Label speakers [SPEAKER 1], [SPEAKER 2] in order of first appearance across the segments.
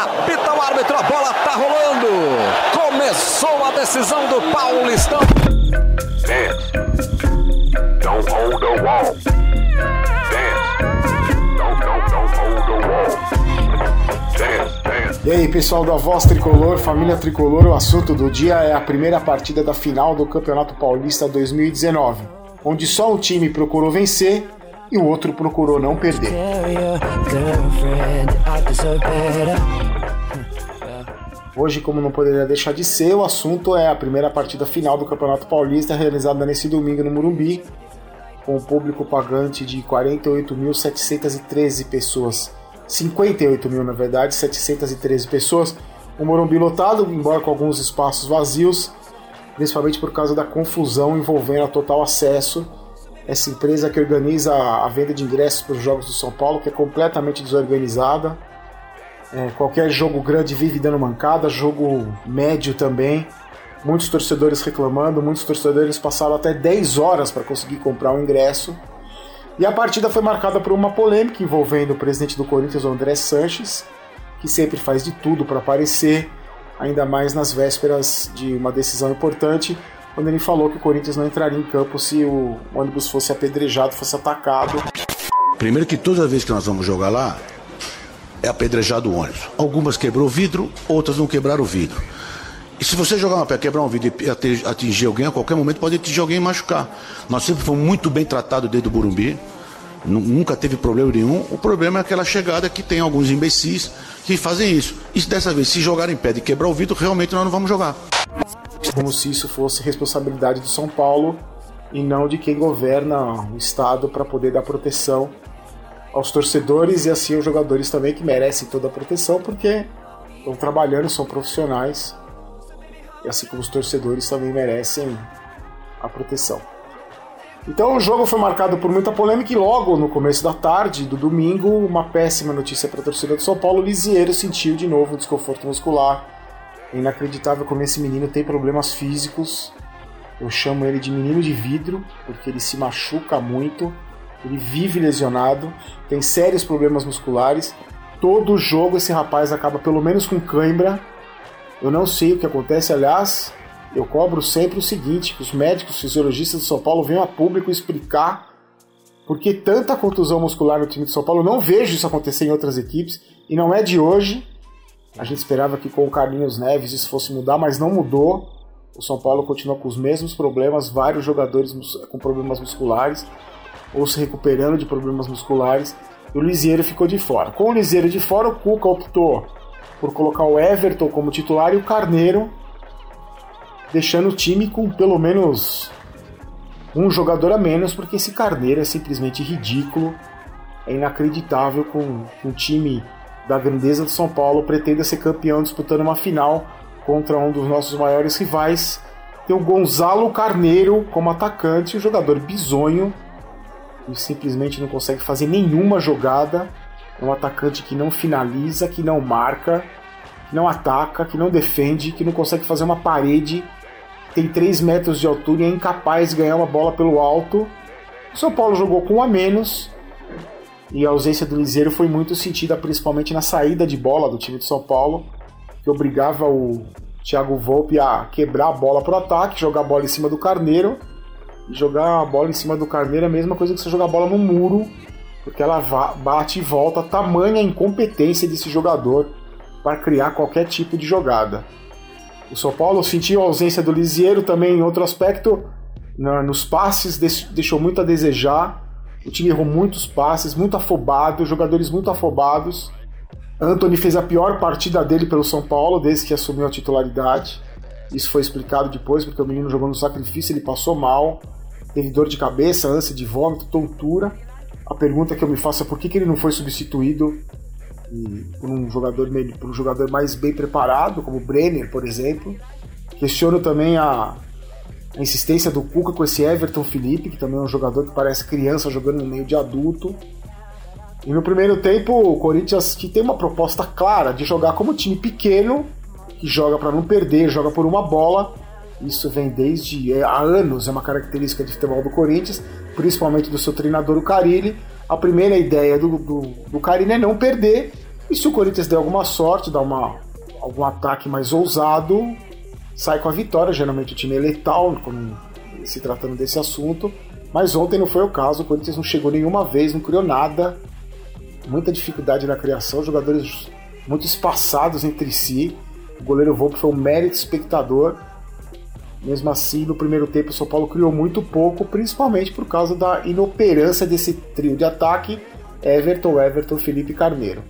[SPEAKER 1] Apita o árbitro, a bola tá rolando. Começou a decisão do Paulistão. Dance. Don't hold the wall.
[SPEAKER 2] Dance. Don't, don't, don't hold the wall. Dance, dance. E aí, pessoal da Voz Tricolor, família Tricolor, o assunto do dia é a primeira partida da final do Campeonato Paulista 2019, onde só um time procurou vencer e o outro procurou não perder. Hoje, como não poderia deixar de ser, o assunto é a primeira partida final do Campeonato Paulista realizada nesse domingo no Murumbi, com o público pagante de 48.713 pessoas. 58 mil, na verdade, 713 pessoas. O Morumbi lotado, embora com alguns espaços vazios, principalmente por causa da confusão envolvendo a total acesso. Essa empresa que organiza a venda de ingressos para os Jogos do São Paulo, que é completamente desorganizada é, qualquer jogo grande vive dando mancada, jogo médio também. Muitos torcedores reclamando, muitos torcedores passaram até 10 horas para conseguir comprar o ingresso. E a partida foi marcada por uma polêmica envolvendo o presidente do Corinthians, André Sanches, que sempre faz de tudo para aparecer, ainda mais nas vésperas de uma decisão importante, quando ele falou que o Corinthians não entraria em campo se o ônibus fosse apedrejado, fosse atacado.
[SPEAKER 3] Primeiro que toda vez que nós vamos jogar lá, é apedrejado o ônibus. Algumas quebrou o vidro, outras não quebraram o vidro. E se você jogar uma pé, quebrar um vidro e atingir alguém, a qualquer momento pode atingir alguém e machucar. Nós sempre fomos muito bem tratados desde o Burumbi. Nunca teve problema nenhum. O problema é aquela chegada que tem alguns imbecis que fazem isso. E dessa vez, se jogarem pé e quebrar o vidro, realmente nós não vamos jogar.
[SPEAKER 2] Como se isso fosse responsabilidade do São Paulo e não de quem governa o Estado para poder dar proteção aos torcedores e assim aos jogadores também que merecem toda a proteção porque estão trabalhando, são profissionais e assim como os torcedores também merecem a proteção. Então o jogo foi marcado por muita polêmica e logo no começo da tarde do domingo, uma péssima notícia para a torcida do São Paulo, o Lisieiro sentiu de novo um desconforto muscular. É inacreditável como esse menino tem problemas físicos. Eu chamo ele de menino de vidro, porque ele se machuca muito ele vive lesionado, tem sérios problemas musculares. Todo jogo esse rapaz acaba pelo menos com cãibra. Eu não sei o que acontece, aliás, eu cobro sempre o seguinte: que os médicos fisiologistas de São Paulo venham a público explicar por que tanta contusão muscular no time de São Paulo. Eu não vejo isso acontecer em outras equipes e não é de hoje. A gente esperava que com o Carlinhos Neves isso fosse mudar, mas não mudou. O São Paulo continua com os mesmos problemas, vários jogadores com problemas musculares ou se recuperando de problemas musculares, e o Lisieiro ficou de fora. Com o Lisieiro de fora, o Cuca optou por colocar o Everton como titular e o Carneiro, deixando o time com pelo menos um jogador a menos, porque esse Carneiro é simplesmente ridículo, é inacreditável com um time da grandeza do São Paulo pretenda ser campeão disputando uma final contra um dos nossos maiores rivais. Tem o Gonzalo Carneiro como atacante, um jogador bizonho, e simplesmente não consegue fazer nenhuma jogada. É um atacante que não finaliza, que não marca, que não ataca, que não defende, que não consegue fazer uma parede, tem 3 metros de altura e é incapaz de ganhar uma bola pelo alto. O São Paulo jogou com um a menos e a ausência do Liseiro foi muito sentida principalmente na saída de bola do time de São Paulo, que obrigava o Thiago Volpe a quebrar a bola para o ataque, jogar a bola em cima do Carneiro jogar a bola em cima do Carneiro é a mesma coisa que você jogar a bola no muro, porque ela bate e volta. Tamanha incompetência desse jogador para criar qualquer tipo de jogada. O São Paulo sentiu a ausência do Lisieiro também em outro aspecto. nos passes deixou muito a desejar. O time errou muitos passes, muito afobado, jogadores muito afobados. Anthony fez a pior partida dele pelo São Paulo desde que assumiu a titularidade. Isso foi explicado depois, porque o menino jogou no sacrifício, ele passou mal teve dor de cabeça, ânsia de vômito, tontura. A pergunta que eu me faço é por que, que ele não foi substituído por um jogador por um jogador mais bem preparado, como o Brenner, por exemplo. Questiono também a, a insistência do Cuca com esse Everton Felipe, que também é um jogador que parece criança jogando no meio de adulto. E no primeiro tempo, o Corinthians que tem uma proposta clara de jogar como time pequeno, que joga para não perder, joga por uma bola isso vem desde é, há anos, é uma característica de futebol do Corinthians, principalmente do seu treinador, o Carilli. A primeira ideia do, do, do Carilli é não perder, E se o Corinthians der alguma sorte, dar algum ataque mais ousado, sai com a vitória. Geralmente o time é letal se tratando desse assunto. Mas ontem não foi o caso, o Corinthians não chegou nenhuma vez, não criou nada. Muita dificuldade na criação, jogadores muito espaçados entre si. O goleiro Volpe foi um mérito espectador. Mesmo assim, no primeiro tempo, o São Paulo criou muito pouco, principalmente por causa da inoperância desse trio de ataque: Everton, Everton, Felipe Carneiro.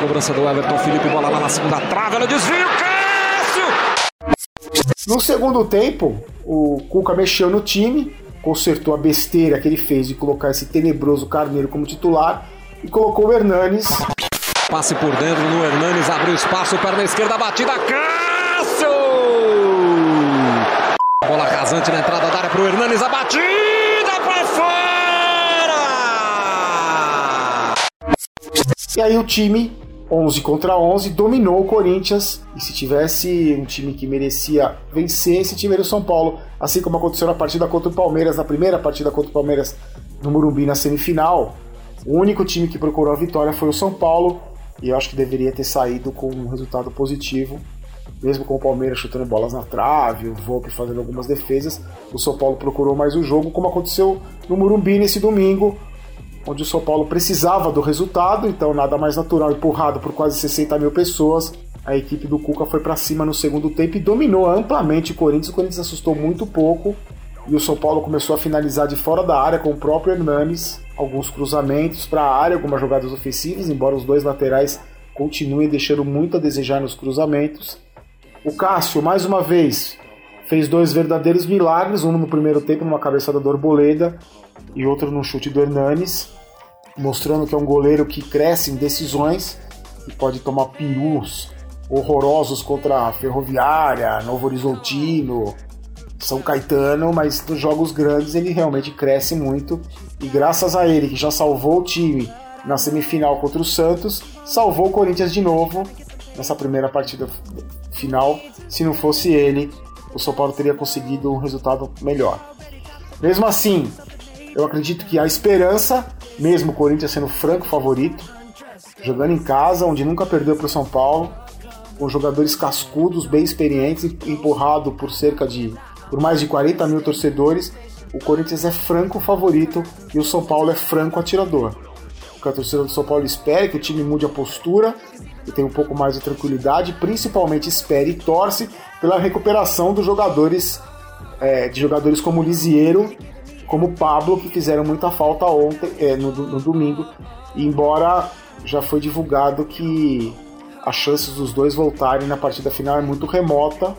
[SPEAKER 1] Cobrança do Everton Felipe, bola lá na segunda trave, ela desvio, Cássio!
[SPEAKER 2] No segundo tempo, o Cuca mexeu no time, consertou a besteira que ele fez de colocar esse tenebroso Carneiro como titular e colocou o Hernanes.
[SPEAKER 1] Passe por dentro no Hernanes, abriu espaço, perna esquerda, batida, Cássio! Bola rasante na entrada da área pro Hernanes, a batida para fora!
[SPEAKER 2] E aí o time 11 contra 11, dominou o Corinthians. E se tivesse um time que merecia vencer, esse time era o São Paulo. Assim como aconteceu na partida contra o Palmeiras, na primeira partida contra o Palmeiras no Murumbi na semifinal. O único time que procurou a vitória foi o São Paulo. E eu acho que deveria ter saído com um resultado positivo. Mesmo com o Palmeiras chutando bolas na trave, o Volpe fazendo algumas defesas, o São Paulo procurou mais o jogo, como aconteceu no Murumbi nesse domingo onde o São Paulo precisava do resultado, então nada mais natural, empurrado por quase 60 mil pessoas. A equipe do Cuca foi para cima no segundo tempo e dominou amplamente o Corinthians. O Corinthians assustou muito pouco e o São Paulo começou a finalizar de fora da área com o próprio Hernanes, alguns cruzamentos para a área, algumas jogadas ofensivas, embora os dois laterais continuem deixando muito a desejar nos cruzamentos. O Cássio, mais uma vez, fez dois verdadeiros milagres, um no primeiro tempo numa cabeçada do Arboleda e outro no chute do Hernanes mostrando que é um goleiro que cresce em decisões e pode tomar perus horrorosos contra a Ferroviária, Novo Horizontino, São Caetano, mas nos jogos grandes ele realmente cresce muito e graças a ele que já salvou o time na semifinal contra o Santos, salvou o Corinthians de novo nessa primeira partida final. Se não fosse ele, o São Paulo teria conseguido um resultado melhor. Mesmo assim, eu acredito que há esperança mesmo o Corinthians sendo franco favorito, jogando em casa, onde nunca perdeu para o São Paulo, com jogadores cascudos, bem experientes, empurrado por cerca de por mais de 40 mil torcedores, o Corinthians é franco favorito e o São Paulo é franco atirador. Que a torcida do São Paulo espera é que o time mude a postura e tenha um pouco mais de tranquilidade, principalmente espere e torce pela recuperação dos jogadores, é, de jogadores como Lisiero como Pablo, que fizeram muita falta ontem, é, no, no domingo. Embora já foi divulgado que as chances dos dois voltarem na partida final é muito remota,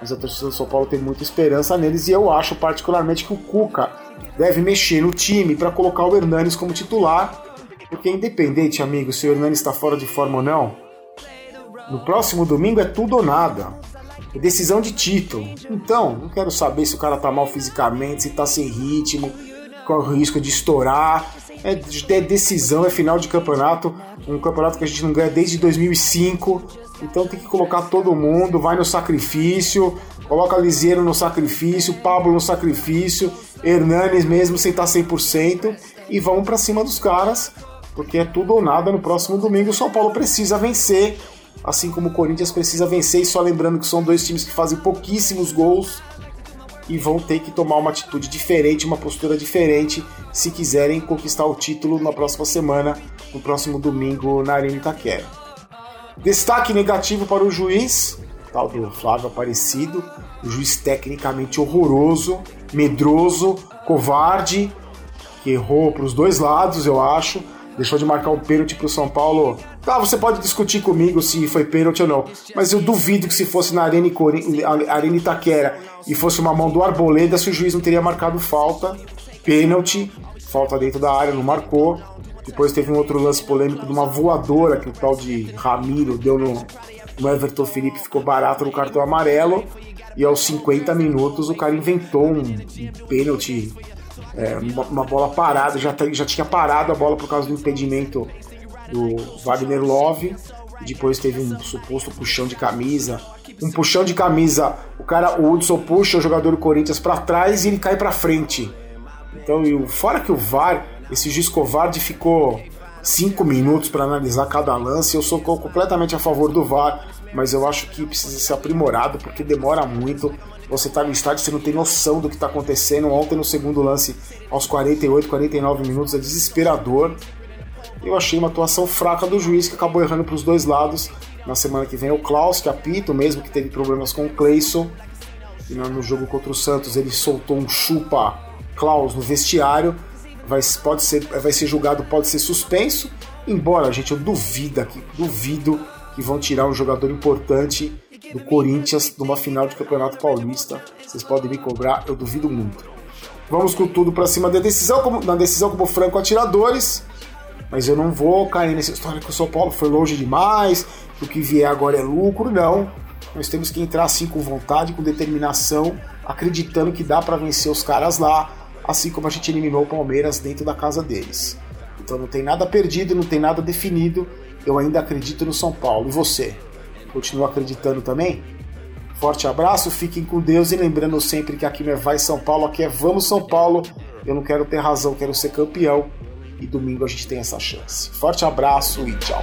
[SPEAKER 2] mas a torcida do São Paulo tem muita esperança neles e eu acho particularmente que o Cuca deve mexer no time para colocar o Hernanes como titular, porque independente, amigo, se o Hernanes está fora de forma ou não, no próximo domingo é tudo ou nada. É decisão de título. Então, não quero saber se o cara tá mal fisicamente, se tá sem ritmo, qual o risco de estourar. É, é decisão, é final de campeonato. Um campeonato que a gente não ganha desde 2005. Então tem que colocar todo mundo, vai no sacrifício, coloca Liseiro no sacrifício, Pablo no sacrifício, Hernanes mesmo sem estar 100% e vamos para cima dos caras, porque é tudo ou nada no próximo domingo. O São Paulo precisa vencer assim como o Corinthians precisa vencer, e só lembrando que são dois times que fazem pouquíssimos gols e vão ter que tomar uma atitude diferente, uma postura diferente, se quiserem conquistar o título na próxima semana, no próximo domingo na Arena Itaquera. Destaque negativo para o juiz, tal do Flávio Aparecido, o juiz tecnicamente horroroso, medroso, covarde, que errou para os dois lados, eu acho deixou de marcar um pênalti pro São Paulo. Ah, você pode discutir comigo se foi pênalti ou não, mas eu duvido que se fosse na Arena, Arena Itaquera e fosse uma mão do Arboleda, se o juiz não teria marcado falta, pênalti, falta dentro da área, não marcou. Depois teve um outro lance polêmico de uma voadora que o tal de Ramiro deu no, no Everton Felipe, ficou barato no cartão amarelo. E aos 50 minutos o cara inventou um, um pênalti é, uma, uma, bola parada, já, já tinha parado a bola por causa do impedimento do Wagner Love. Depois teve um suposto puxão de camisa. Um puxão de camisa, o cara, o Hudson puxa o jogador do Corinthians para trás e ele cai para frente. Então, e fora que o VAR, esse juiz covarde ficou cinco minutos para analisar cada lance. Eu sou completamente a favor do VAR, mas eu acho que precisa ser aprimorado porque demora muito. Você tá no estádio, você não tem noção do que está acontecendo. Ontem no segundo lance, aos 48, 49 minutos, é desesperador. Eu achei uma atuação fraca do juiz que acabou errando para os dois lados. Na semana que vem o Klaus, que apita, mesmo que teve problemas com o Cleison. No jogo contra o Santos ele soltou um chupa Klaus no vestiário. Vai, pode ser, vai ser julgado, pode ser suspenso. Embora, gente, eu duvido que, duvido que vão tirar um jogador importante do Corinthians numa final de Campeonato Paulista. Vocês podem me cobrar, eu duvido muito. Vamos com tudo para cima da decisão, como, na decisão como franco atiradores. Mas eu não vou cair nessa história que o São Paulo foi longe demais, o que vier agora é lucro, não. Nós temos que entrar assim com vontade, com determinação, acreditando que dá para vencer os caras lá, assim como a gente eliminou o Palmeiras dentro da casa deles. Então não tem nada perdido, não tem nada definido. Eu ainda acredito no São Paulo. E você? Continua acreditando também? Forte abraço, fiquem com Deus e lembrando sempre que aqui é Vai São Paulo, aqui é Vamos São Paulo. Eu não quero ter razão, quero ser campeão. E domingo a gente tem essa chance. Forte abraço e tchau.